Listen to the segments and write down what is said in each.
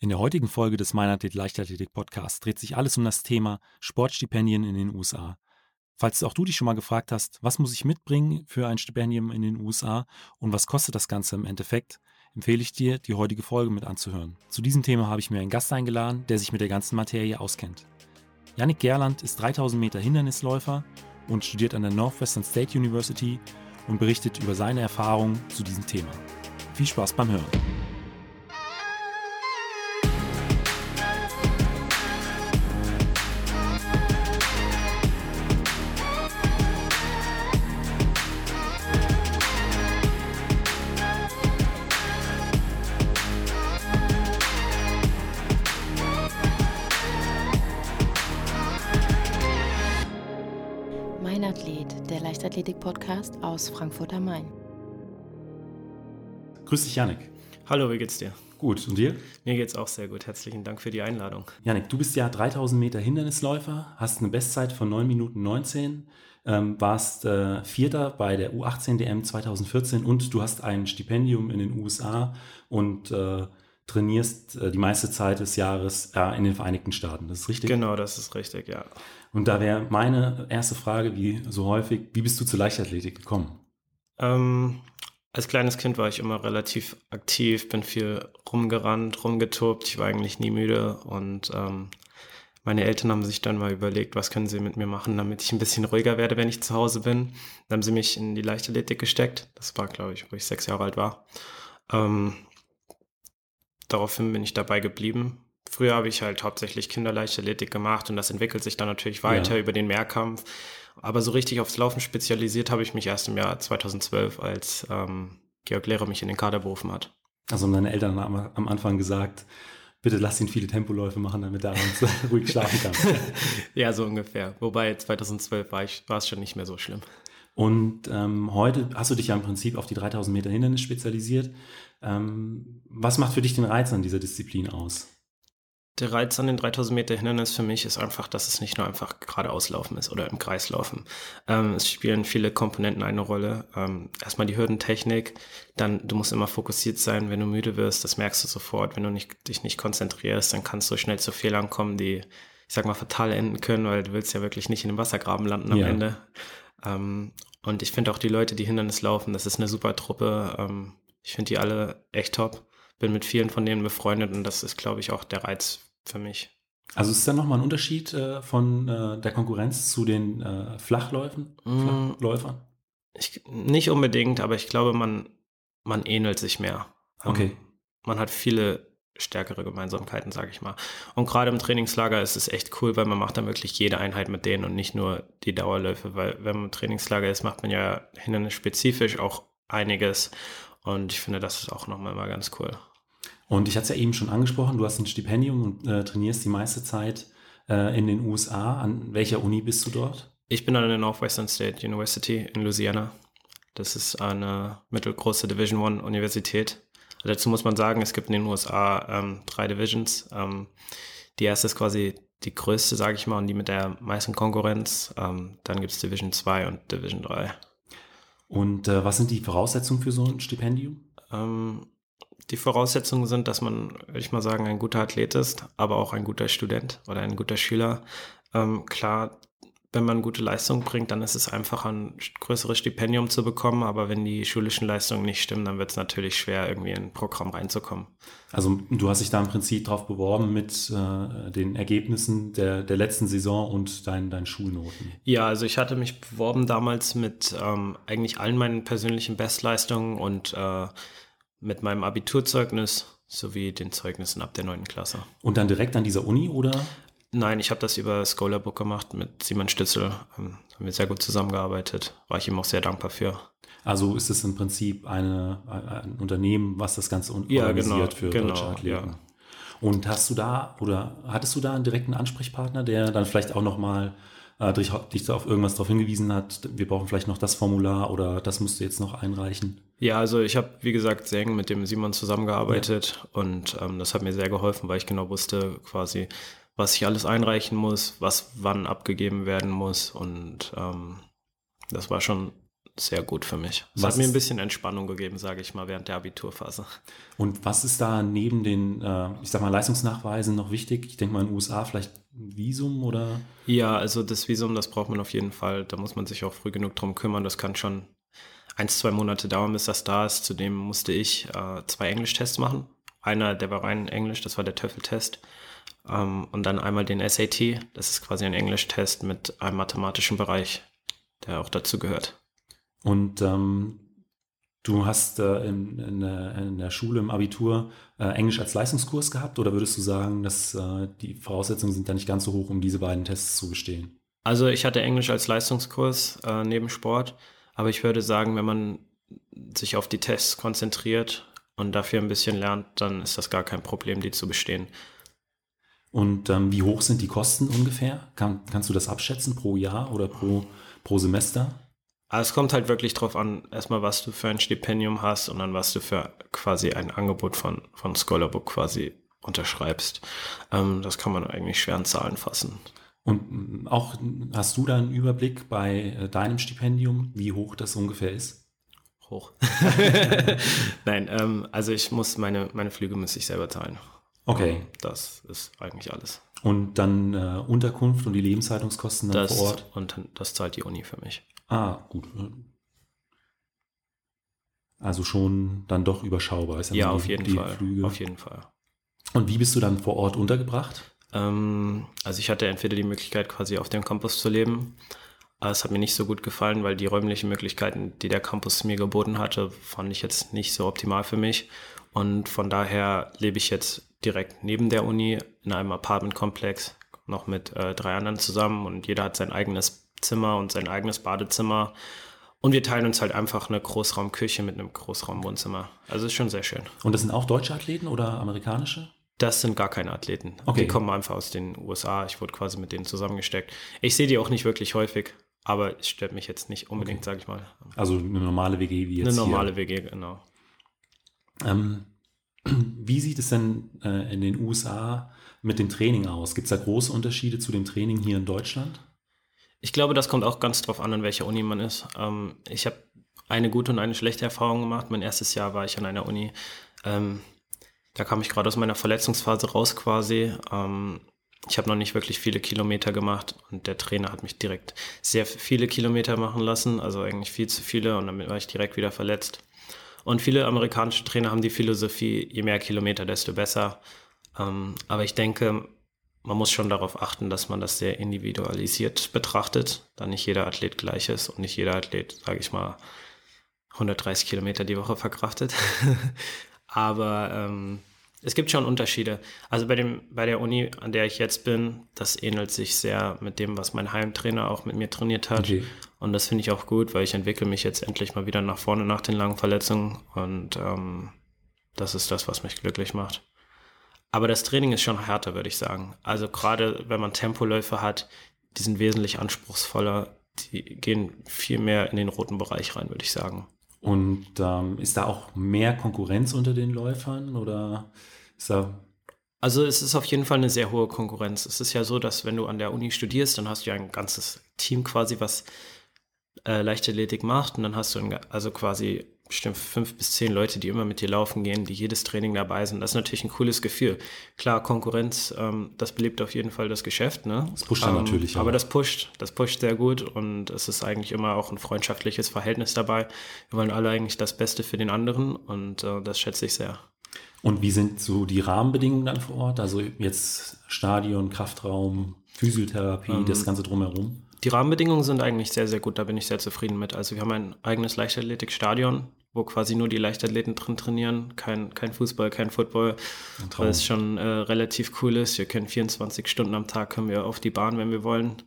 In der heutigen Folge des Meinathlet Leichtathletik Podcasts dreht sich alles um das Thema Sportstipendien in den USA. Falls auch du dich schon mal gefragt hast, was muss ich mitbringen für ein Stipendium in den USA und was kostet das Ganze im Endeffekt, empfehle ich dir, die heutige Folge mit anzuhören. Zu diesem Thema habe ich mir einen Gast eingeladen, der sich mit der ganzen Materie auskennt. Yannick Gerland ist 3000 Meter Hindernisläufer und studiert an der Northwestern State University und berichtet über seine Erfahrungen zu diesem Thema. Viel Spaß beim Hören. Leichtathletik-Podcast aus Frankfurt am Main. Grüß dich, Yannick. Hallo, wie geht's dir? Gut, und dir? Mir geht's auch sehr gut. Herzlichen Dank für die Einladung. Yannick, du bist ja 3000 Meter Hindernisläufer, hast eine Bestzeit von 9 Minuten 19, ähm, warst äh, Vierter bei der U18 DM 2014 und du hast ein Stipendium in den USA und äh, trainierst äh, die meiste Zeit des Jahres äh, in den Vereinigten Staaten. Das ist richtig? Genau, das ist richtig, ja. Und da wäre meine erste Frage, wie so häufig, wie bist du zur Leichtathletik gekommen? Ähm, als kleines Kind war ich immer relativ aktiv, bin viel rumgerannt, rumgetobt. Ich war eigentlich nie müde und ähm, meine Eltern haben sich dann mal überlegt, was können sie mit mir machen, damit ich ein bisschen ruhiger werde, wenn ich zu Hause bin. Dann haben sie mich in die Leichtathletik gesteckt. Das war, glaube ich, wo ich sechs Jahre alt war. Ähm, daraufhin bin ich dabei geblieben. Früher habe ich halt hauptsächlich Kinderleichtathletik gemacht und das entwickelt sich dann natürlich weiter Ja. über den Mehrkampf. Aber so richtig aufs Laufen spezialisiert habe ich mich erst im Jahr 2012, als ähm, Georg Lehrer mich in den Kader berufen hat. Also haben deine Eltern am, am Anfang gesagt, bitte lass ihn viele Tempoläufe machen, damit er abends ruhig schlafen kann. Ja, so ungefähr. Wobei 2012 war, ich, war es schon nicht mehr so schlimm. Und ähm, heute hast du dich ja im Prinzip auf die 3000 Meter Hindernis spezialisiert. Ähm, was macht für dich den Reiz an dieser Disziplin aus? Der Reiz an den 3000 Meter Hindernis für mich ist einfach, dass es nicht nur einfach geradeaus laufen ist oder im Kreis laufen. Ähm, es spielen viele Komponenten eine Rolle. Ähm, erstmal die Hürdentechnik, dann du musst immer fokussiert sein, wenn du müde wirst, das merkst du sofort. Wenn du nicht, dich nicht konzentrierst, dann kannst du schnell zu Fehlern kommen, die, ich sag mal, fatal enden können, weil du willst ja wirklich nicht in dem Wassergraben landen am Ja. Ende. Ähm, und ich finde auch die Leute, die Hindernis laufen, das ist eine super Truppe. Ähm, ich finde die alle echt top. Bin mit vielen von denen befreundet und das ist, glaube ich, auch der Reiz für mich. Also ist da nochmal ein Unterschied äh, von äh, der Konkurrenz zu den äh, Flachläufen, Mm. Flachläufern? Ich, nicht unbedingt, aber ich glaube, man, man ähnelt sich mehr. Ähm, Okay. Man hat viele stärkere Gemeinsamkeiten, sage ich mal. Und gerade im Trainingslager ist es echt cool, weil man macht dann wirklich jede Einheit mit denen und nicht nur die Dauerläufe, weil wenn man im Trainingslager ist, macht man ja hindernisspezifisch auch einiges. Und ich finde, das ist auch nochmal mal ganz cool. Und ich hatte es ja eben schon angesprochen, du hast ein Stipendium und äh, trainierst die meiste Zeit äh, in den USA. An welcher Uni bist du dort? Ich bin an der Northwestern State University in Louisiana. Das ist eine mittelgroße Division One Universität. Dazu muss man sagen, es gibt in den USA ähm, drei Divisions. Ähm, die erste ist quasi die größte, sage ich mal, und die mit der meisten Konkurrenz. Ähm, dann gibt es Division 2 und Division 3. Und äh, was sind die Voraussetzungen für so ein Stipendium? Ähm, die Voraussetzungen sind, dass man, würde ich mal sagen, ein guter Athlet ist, aber auch ein guter Student oder ein guter Schüler. Ähm, klar, wenn man gute Leistung bringt, dann ist es einfacher, ein größeres Stipendium zu bekommen, aber wenn die schulischen Leistungen nicht stimmen, dann wird es natürlich schwer, irgendwie in ein Programm reinzukommen. Also du hast dich da im Prinzip drauf beworben mit äh, den Ergebnissen der, der letzten Saison und deinen Schulnoten. Ja, also ich hatte mich beworben damals mit ähm, eigentlich allen meinen persönlichen Bestleistungen und äh, mit meinem Abiturzeugnis sowie den Zeugnissen ab der neunten Klasse. Und dann direkt an dieser Uni oder? Nein, ich habe das über Scholarbook gemacht mit Simon Stützel. Ähm, haben wir sehr gut zusammengearbeitet. War ich ihm auch sehr dankbar für. Also ist es im Prinzip eine, ein Unternehmen, was das Ganze Ja, organisiert genau, für genau, deutsche Athleten. ja. Und hast du da oder hattest du da einen direkten Ansprechpartner, der dann vielleicht auch nochmal äh, dich, dich da auf irgendwas darauf hingewiesen hat, wir brauchen vielleicht noch das Formular oder das musst du jetzt noch einreichen? Ja, also ich habe, wie gesagt, sehr eng mit dem Simon zusammengearbeitet und ähm, das hat mir sehr geholfen, weil ich genau wusste quasi, was ich alles einreichen muss, was wann abgegeben werden muss und ähm, das war schon sehr gut für mich. Es hat mir ein bisschen Entspannung gegeben, sage ich mal, während der Abiturphase. Und was ist da neben den, äh, ich sag mal, Leistungsnachweisen noch wichtig? Ich denke mal in den USA vielleicht ein Visum oder? Ja, also das Visum, das braucht man auf jeden Fall. Da muss man sich auch früh genug drum kümmern. Das kann schon ein, zwei Monate dauern, bis das da ist. Zudem musste ich äh, zwei Englischtests machen. Einer, der war rein Englisch, das war der TOEFL-Test. Ähm, und dann einmal den SAT, das ist quasi ein Englisch-Test mit einem mathematischen Bereich, der auch dazu gehört. Und ähm, du hast äh, in, in, der, in der Schule im Abitur äh, Englisch als Leistungskurs gehabt oder würdest du sagen, dass äh, die Voraussetzungen sind da nicht ganz so hoch, um diese beiden Tests zu bestehen? Also ich hatte Englisch als Leistungskurs äh, neben Sport, aber ich würde sagen, wenn man sich auf die Tests konzentriert und dafür ein bisschen lernt, dann ist das gar kein Problem, die zu bestehen. Und ähm, wie hoch sind die Kosten ungefähr? Kann, kannst du das abschätzen pro Jahr oder pro, pro Semester? Aber es kommt halt wirklich drauf an, erstmal was du für ein Stipendium hast und dann was du für quasi ein Angebot von, von Scholarbook quasi unterschreibst. Ähm, das kann man eigentlich schwer in Zahlen fassen. Und mm, auch hast du da einen Überblick bei äh, deinem Stipendium, wie hoch das ungefähr ist? Hoch. Nein, ähm, also ich muss meine, meine Flüge muss ich selber zahlen. Okay. Ähm, Das ist eigentlich alles. Und dann äh, Unterkunft und die Lebenshaltungskosten dann Das, vor Ort? Und das zahlt die Uni für mich. Ah, gut. Also schon dann doch überschaubar. Ist Ja, auf jeden die Fall. Flüge. Auf jeden Fall. Und wie bist du dann vor Ort untergebracht? Ähm, also ich hatte entweder die Möglichkeit, quasi auf dem Campus zu leben. Es hat mir nicht so gut gefallen, weil die räumlichen Möglichkeiten, die der Campus mir geboten hatte, fand ich jetzt nicht so optimal für mich. Und von daher lebe ich jetzt direkt neben der Uni in einem Apartmentkomplex, noch mit äh, drei anderen zusammen und jeder hat sein eigenes Zimmer und sein eigenes Badezimmer. Und wir teilen uns halt einfach eine Großraumküche mit einem Großraumwohnzimmer. Also ist schon sehr schön. Und das sind auch deutsche Athleten oder amerikanische? Das sind gar keine Athleten. Okay. Die kommen einfach aus den USA. Ich wurde quasi mit denen zusammengesteckt. Ich sehe die auch nicht wirklich häufig, aber es stört mich jetzt nicht unbedingt, sage ich mal. Also eine normale WG wie jetzt Eine normale hier. WG, genau. Ähm, wie sieht es denn äh, in den USA mit dem Training aus? Gibt es da große Unterschiede zu dem Training hier in Deutschland? Ich glaube, das kommt auch ganz drauf an, an welcher Uni man ist. Ähm, ich habe eine gute und eine schlechte Erfahrung gemacht. Mein erstes Jahr war ich an einer Uni. Ähm, da kam ich gerade aus meiner Verletzungsphase raus quasi. Ähm, ich habe noch nicht wirklich viele Kilometer gemacht und der Trainer hat mich direkt sehr viele Kilometer machen lassen, also eigentlich viel zu viele und damit war ich direkt wieder verletzt. Und viele amerikanische Trainer haben die Philosophie, je mehr Kilometer, desto besser. Ähm, aber ich denke, man muss schon darauf achten, dass man das sehr individualisiert betrachtet, da nicht jeder Athlet gleich ist und nicht jeder Athlet, sage ich mal, 130 Kilometer die Woche verkraftet. Aber ähm, es gibt schon Unterschiede. Also bei, dem, bei der Uni, an der ich jetzt bin, das ähnelt sich sehr mit dem, was mein Heimtrainer auch mit mir trainiert hat. Okay. Und das finde ich auch gut, weil ich entwickle mich jetzt endlich mal wieder nach vorne nach den langen Verletzungen. Und ähm, das ist das, was mich glücklich macht. Aber das Training ist schon härter, würde ich sagen. Also gerade wenn man Tempoläufe hat, die sind wesentlich anspruchsvoller. Die gehen viel mehr in den roten Bereich rein, würde ich sagen. Und ähm, ist da auch mehr Konkurrenz unter den Läufern oder ist da Also es ist auf jeden Fall eine sehr hohe Konkurrenz. Es ist ja so, dass wenn du an der Uni studierst, dann hast du ja ein ganzes Team quasi, was äh, Leichtathletik macht. Und dann hast du ein, also quasi bestimmt fünf bis zehn Leute, die immer mit dir laufen gehen, die jedes Training dabei sind. Das ist natürlich ein cooles Gefühl. Klar, Konkurrenz, ähm, das belebt auf jeden Fall das Geschäft. Ne? Das pusht dann ähm, natürlich auch. Aber das pusht, das pusht sehr gut und es ist eigentlich immer auch ein freundschaftliches Verhältnis dabei. Wir wollen alle eigentlich das Beste für den anderen und äh, das schätze ich sehr. Und wie sind so die Rahmenbedingungen dann vor Ort? Also jetzt Stadion, Kraftraum, Physiotherapie, Ähm, das Ganze drumherum? Die Rahmenbedingungen sind eigentlich sehr, sehr gut. Da bin ich sehr zufrieden mit. Also wir haben ein eigenes Leichtathletikstadion, wo quasi nur die Leichtathleten drin trainieren. Kein, kein Fußball, kein Football. Weil es schon äh, relativ cool ist. Wir können 24 Stunden am Tag können wir auf die Bahn, wenn wir wollen.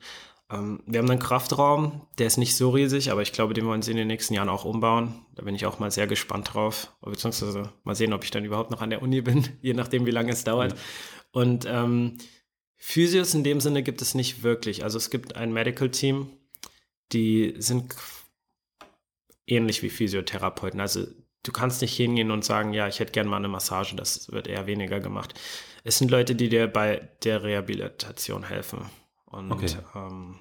Ähm, wir haben einen Kraftraum, der ist nicht so riesig, aber ich glaube, den wollen sie in den nächsten Jahren auch umbauen. Da bin ich auch mal sehr gespannt drauf. Beziehungsweise mal sehen, ob ich dann überhaupt noch an der Uni bin, je nachdem, wie lange es dauert. Und ähm, Physios in dem Sinne gibt es nicht wirklich. Also es gibt ein Medical Team, die sind ähnlich wie Physiotherapeuten. Also du kannst nicht hingehen und sagen, ja, ich hätte gerne mal eine Massage. Das wird eher weniger gemacht. Es sind Leute, die dir bei der Rehabilitation helfen. Und Okay. ähm,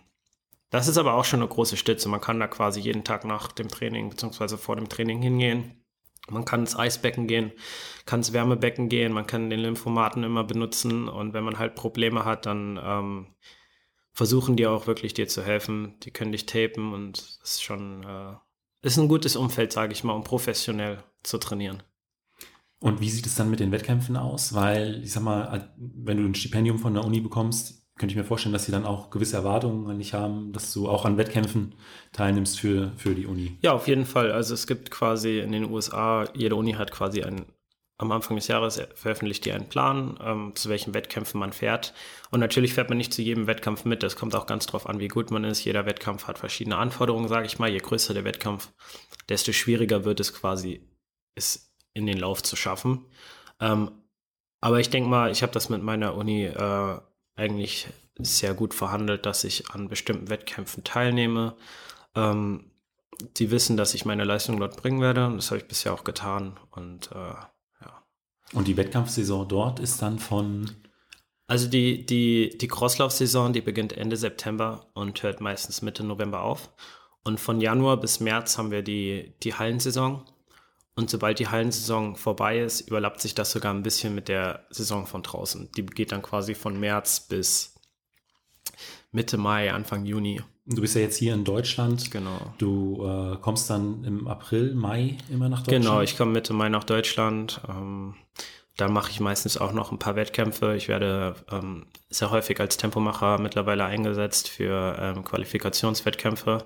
Das ist aber auch schon eine große Stütze. Man kann da quasi jeden Tag nach dem Training beziehungsweise vor dem Training hingehen. Man kann ins Eisbecken gehen, kann ins Wärmebecken gehen, man kann den Lymphomaten immer benutzen und wenn man halt Probleme hat, dann ähm, versuchen die auch wirklich dir zu helfen. Die können dich tapen und das ist schon äh, ist ein gutes Umfeld, sage ich mal, um professionell zu trainieren. Und wie sieht es dann mit den Wettkämpfen aus? Weil, ich sag mal, wenn du ein Stipendium von der Uni bekommst, könnte ich mir vorstellen, dass sie dann auch gewisse Erwartungen an dich haben, dass du auch an Wettkämpfen teilnimmst für, für die Uni. Ja, auf jeden Fall. Also es gibt quasi in den USA, jede Uni hat quasi einen, am Anfang des Jahres veröffentlicht die einen Plan, ähm, zu welchen Wettkämpfen man fährt. Und natürlich fährt man nicht zu jedem Wettkampf mit. Das kommt auch ganz drauf an, wie gut man ist. Jeder Wettkampf hat verschiedene Anforderungen, sage ich mal. Je größer der Wettkampf, desto schwieriger wird es quasi, es in den Lauf zu schaffen. Ähm, aber ich denke mal, ich habe das mit meiner Uni äh, eigentlich sehr gut verhandelt, dass ich an bestimmten Wettkämpfen teilnehme. Ähm, die wissen, dass ich meine Leistung dort bringen werde und das habe ich bisher auch getan. Und äh. Und die Wettkampfsaison dort ist dann von also die, die, die Crosslauf-Saison, die beginnt Ende September und hört meistens Mitte November auf. Und von Januar bis März haben wir die, die Hallensaison. Und sobald die Hallensaison vorbei ist, überlappt sich das sogar ein bisschen mit der Saison von draußen. Die geht dann quasi von März bis Mitte Mai, Anfang Juni. Du bist ja jetzt hier in Deutschland. Genau. Du äh, kommst dann im April, Mai immer nach Deutschland. Genau, ich komme Mitte Mai nach Deutschland. Ähm, da mache ich meistens auch noch ein paar Wettkämpfe. Ich werde ähm, sehr häufig als Tempomacher mittlerweile eingesetzt für ähm, Qualifikationswettkämpfe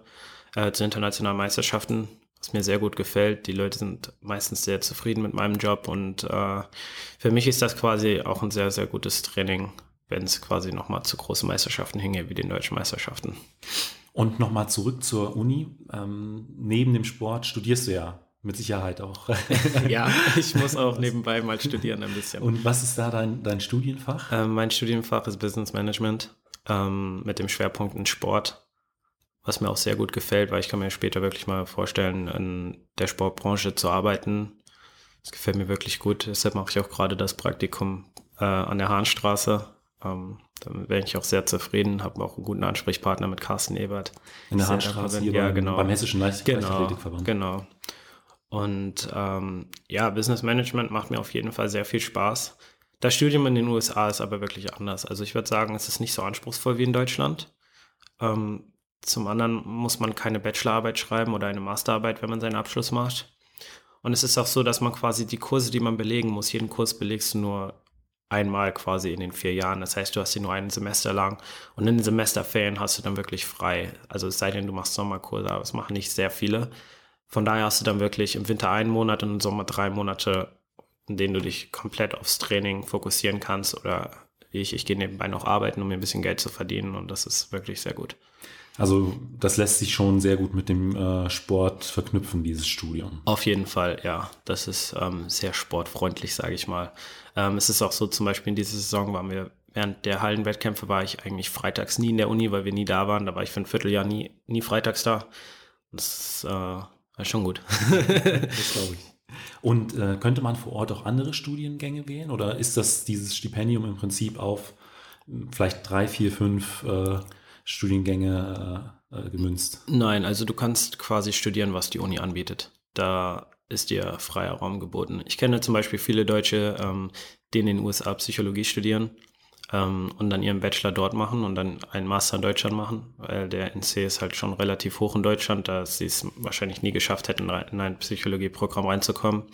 äh, zu internationalen Meisterschaften was mir sehr gut gefällt. Die Leute sind meistens sehr zufrieden mit meinem Job und äh, für mich ist das quasi auch ein sehr, sehr gutes Training, wenn es quasi nochmal zu großen Meisterschaften hingeht, wie den deutschen Meisterschaften. Und nochmal zurück zur Uni. Ähm, neben dem Sport studierst du ja mit Sicherheit auch. ja, ich muss auch nebenbei mal studieren ein bisschen. Und was ist da dein, dein Studienfach? Ähm, mein Studienfach ist Business Management ähm, mit dem Schwerpunkt in Sport was mir auch sehr gut gefällt, weil ich kann mir später wirklich mal vorstellen, in der Sportbranche zu arbeiten. Das gefällt mir wirklich gut. Deshalb mache ich auch gerade das Praktikum äh, an der Hahnstraße. Ähm, da wäre ich auch sehr zufrieden, habe auch einen guten Ansprechpartner mit Carsten Ebert. In der Hahnstraße, hier ja, beim, genau. beim Hessischen Leichtathletikverband. Genau, genau. Und ähm, ja, Business Management macht mir auf jeden Fall sehr viel Spaß. Das Studium in den USA ist aber wirklich anders. Also ich würde sagen, es ist nicht so anspruchsvoll wie in Deutschland. Ähm, zum anderen muss man keine Bachelorarbeit schreiben oder eine Masterarbeit, wenn man seinen Abschluss macht. Und es ist auch so, dass man quasi die Kurse, die man belegen muss, jeden Kurs belegst du nur einmal quasi in den vier Jahren. Das heißt, du hast sie nur ein Semester lang und in den Semesterferien hast du dann wirklich frei. Also es sei denn, du machst Sommerkurse, aber das machen nicht sehr viele. Von daher hast du dann wirklich im Winter einen Monat und im Sommer drei Monate, in denen du dich komplett aufs Training fokussieren kannst oder ich, ich gehe nebenbei noch arbeiten, um mir ein bisschen Geld zu verdienen und das ist wirklich sehr gut. Also das lässt sich schon sehr gut mit dem äh, Sport verknüpfen, dieses Studium. Auf jeden Fall, ja. Das ist ähm, sehr sportfreundlich, sage ich mal. Ähm, es ist auch so, zum Beispiel in dieser Saison waren wir, während der Hallenwettkämpfe war ich eigentlich freitags nie in der Uni, weil wir nie da waren. Da war ich für ein Vierteljahr nie, nie freitags da. Das äh, war schon gut. das glaube ich. Und äh, könnte man vor Ort auch andere Studiengänge wählen? Oder ist das dieses Stipendium im Prinzip auf hm, vielleicht drei, vier, fünf äh, Studiengänge äh, äh, gemünzt? Nein, also du kannst quasi studieren, was die Uni anbietet. Da ist dir freier Raum geboten. Ich kenne zum Beispiel viele Deutsche, ähm, die in den USA Psychologie studieren ähm, und dann ihren Bachelor dort machen und dann einen Master in Deutschland machen, weil der NC ist halt schon relativ hoch in Deutschland, da sie es wahrscheinlich nie geschafft hätten, in ein Psychologieprogramm reinzukommen.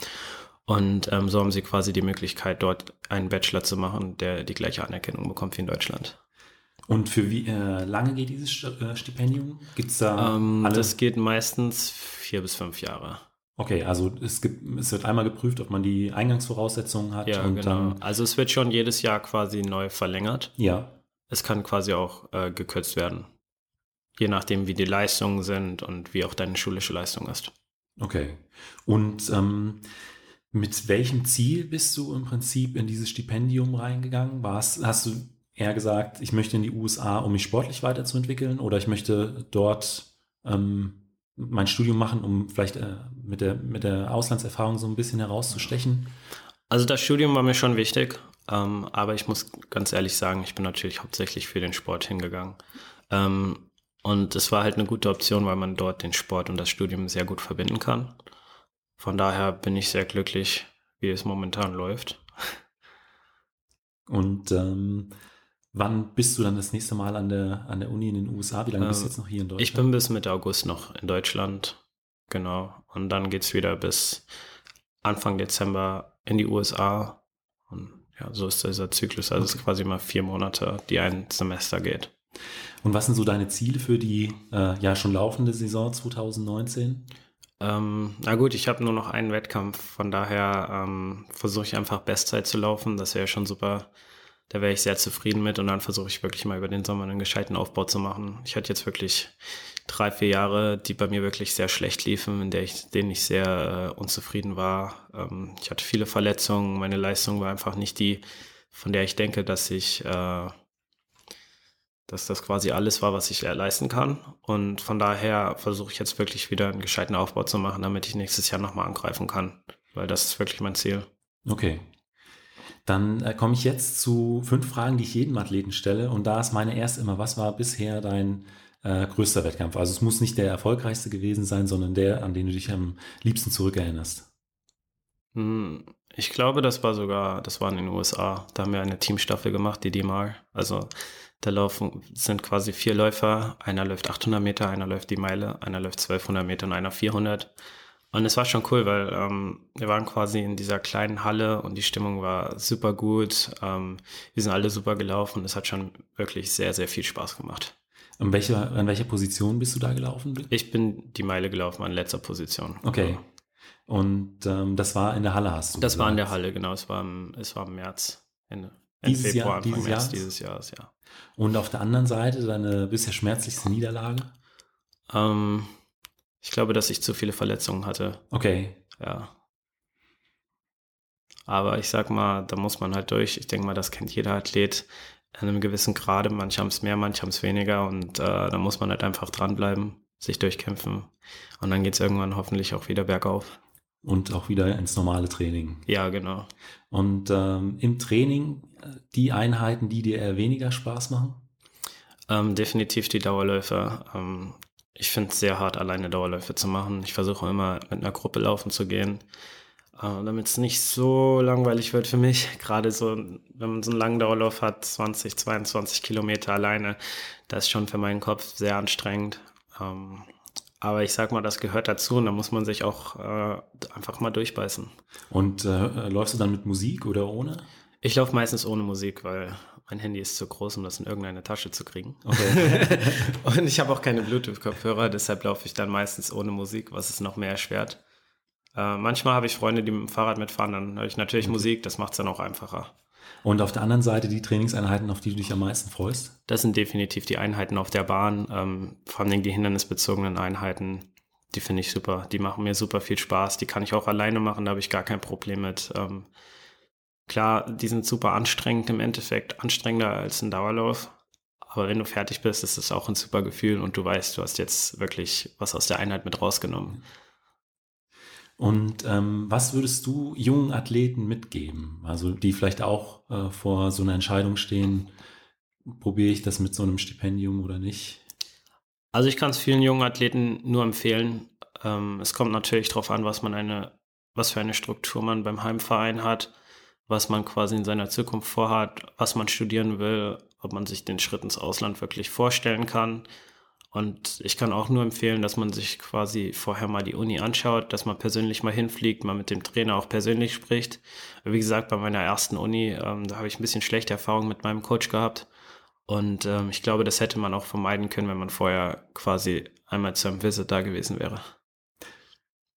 Und ähm, so haben sie quasi die Möglichkeit, dort einen Bachelor zu machen, der die gleiche Anerkennung bekommt wie in Deutschland. Und für wie äh, lange geht dieses äh, Stipendium? Gibt es da ähm? Das geht meistens vier bis fünf Jahre. Okay, also es, gibt, es wird einmal geprüft, ob man die Eingangsvoraussetzungen hat. Ja, genau. Dann, also es wird schon jedes Jahr quasi neu verlängert. Ja. Es kann quasi auch äh, gekürzt werden. Je nachdem, wie die Leistungen sind und wie auch deine schulische Leistung ist. Okay. Und ähm, mit welchem Ziel bist du im Prinzip in dieses Stipendium reingegangen? Warst, hast du eher gesagt, ich möchte in die USA, um mich sportlich weiterzuentwickeln oder ich möchte dort ähm, mein Studium machen, um vielleicht äh, mit, der, mit der Auslandserfahrung so ein bisschen herauszustechen? Also das Studium war mir schon wichtig, ähm, aber ich muss ganz ehrlich sagen, ich bin natürlich hauptsächlich für den Sport hingegangen. Ähm, Und es war halt eine gute Option, weil man dort den Sport und das Studium sehr gut verbinden kann. Von daher bin ich sehr glücklich, wie es momentan läuft. Und ähm, wann bist du dann das nächste Mal an der, an der Uni in den USA? Wie lange bist du Ähm, jetzt noch hier in Deutschland? Ich bin bis Mitte August noch in Deutschland. Genau. Und dann geht es wieder bis Anfang Dezember in die USA. Und ja, so ist dieser Zyklus. Also es ist quasi mal vier Monate, die ein Semester geht. Und was sind so deine Ziele für die äh, ja schon laufende Saison 2019? Ähm, na gut, ich habe nur noch einen Wettkampf, von daher ähm, versuche ich einfach Bestzeit zu laufen. Das wäre schon super. Da wäre ich sehr zufrieden mit und dann versuche ich wirklich mal über den Sommer einen gescheiten Aufbau zu machen. Ich hatte jetzt wirklich drei, vier Jahre, die bei mir wirklich sehr schlecht liefen, in der ich, denen ich sehr äh, unzufrieden war. Ähm, ich hatte viele Verletzungen, meine Leistung war einfach nicht die, von der ich denke, dass ich äh, dass das quasi alles war, was ich leisten kann. Und von daher versuche ich jetzt wirklich wieder einen gescheiten Aufbau zu machen, damit ich nächstes Jahr nochmal angreifen kann. Weil das ist wirklich mein Ziel. Okay. Dann äh, komme ich jetzt zu fünf Fragen, die ich jedem Athleten stelle. Und da ist meine erste immer, was war bisher dein äh, größter Wettkampf? Also es muss nicht der erfolgreichste gewesen sein, sondern der, an den du dich am liebsten zurückerinnerst. Hm, Ich glaube, das war sogar, das war in den USA. Da haben wir eine Teamstaffel gemacht, die DMAR. Also da laufen, sind quasi vier Läufer. Einer läuft 800 Meter, einer läuft die Meile, einer läuft 1200 Meter und einer 400. Und es war schon cool, weil ähm, wir waren quasi in dieser kleinen Halle und die Stimmung war super gut. Ähm, wir sind alle super gelaufen. Es hat schon wirklich sehr, sehr viel Spaß gemacht. In welcher, an welcher Position bist du da gelaufen? Ich bin die Meile gelaufen an letzter Position. Okay. Und ähm, das war in der Halle, hast du Das war in der gesagt. Halle, genau. Es war im, es war im März. Ende, Dieses Ende Februar, Jahr- Anfang dieses März Jahres? dieses Jahres, ja. Und auf der anderen Seite deine bisher schmerzlichste Niederlage? Ähm, ich glaube, dass ich zu viele Verletzungen hatte. Okay. Ja. Aber ich sag mal, da muss man halt durch. Ich denke mal, das kennt jeder Athlet in einem gewissen Grade. Manche haben es mehr, manche haben es weniger. Und äh, da muss man halt einfach dranbleiben, sich durchkämpfen. Und dann geht es irgendwann hoffentlich auch wieder bergauf. Und auch wieder ins normale Training. Ja, genau. Und ähm, im Training äh, die Einheiten, die dir eher weniger Spaß machen? Ähm, definitiv die Dauerläufe. Ähm, ich finde es sehr hart, alleine Dauerläufe zu machen. Ich versuche immer mit einer Gruppe laufen zu gehen, äh, damit es nicht so langweilig wird für mich. Gerade so, wenn man so einen langen Dauerlauf hat, 20, 22 Kilometer alleine, das ist schon für meinen Kopf sehr anstrengend. Ähm, aber ich sag mal, das gehört dazu und da muss man sich auch äh, einfach mal durchbeißen. Und äh, läufst du dann mit Musik oder ohne? Ich laufe meistens ohne Musik, weil mein Handy ist zu groß, um das in irgendeine Tasche zu kriegen. Okay. Und ich habe auch keine Bluetooth-Kopfhörer, deshalb laufe ich dann meistens ohne Musik, was es noch mehr erschwert. Äh, manchmal habe ich Freunde, die mit dem Fahrrad mitfahren, dann höre ich natürlich Musik, das macht es dann auch einfacher. Und auf der anderen Seite die Trainingseinheiten, auf die du dich am meisten freust? Das sind definitiv die Einheiten auf der Bahn, ähm, vor allem die hindernisbezogenen Einheiten. Die finde ich super. Die machen mir super viel Spaß. Die kann ich auch alleine machen, da habe ich gar kein Problem mit. Ähm, klar, die sind super anstrengend im Endeffekt, anstrengender als ein Dauerlauf. Aber wenn du fertig bist, ist es auch ein super Gefühl und du weißt, du hast jetzt wirklich was aus der Einheit mit rausgenommen. Und ähm, was würdest du jungen Athleten mitgeben? Also die vielleicht auch äh, vor so einer Entscheidung stehen, probiere ich das mit so einem Stipendium oder nicht? Also ich kann es vielen jungen Athleten nur empfehlen. Ähm, es kommt natürlich darauf an, was man eine, was für eine Struktur man beim Heimverein hat, was man quasi in seiner Zukunft vorhat, was man studieren will, ob man sich den Schritt ins Ausland wirklich vorstellen kann. Und ich kann auch nur empfehlen, dass man sich quasi vorher mal die Uni anschaut, dass man persönlich mal hinfliegt, mal mit dem Trainer auch persönlich spricht. Wie gesagt, bei meiner ersten Uni, ähm, da habe ich ein bisschen schlechte Erfahrungen mit meinem Coach gehabt. Und ähm, ich glaube, das hätte man auch vermeiden können, wenn man vorher quasi einmal zu einem Visit da gewesen wäre.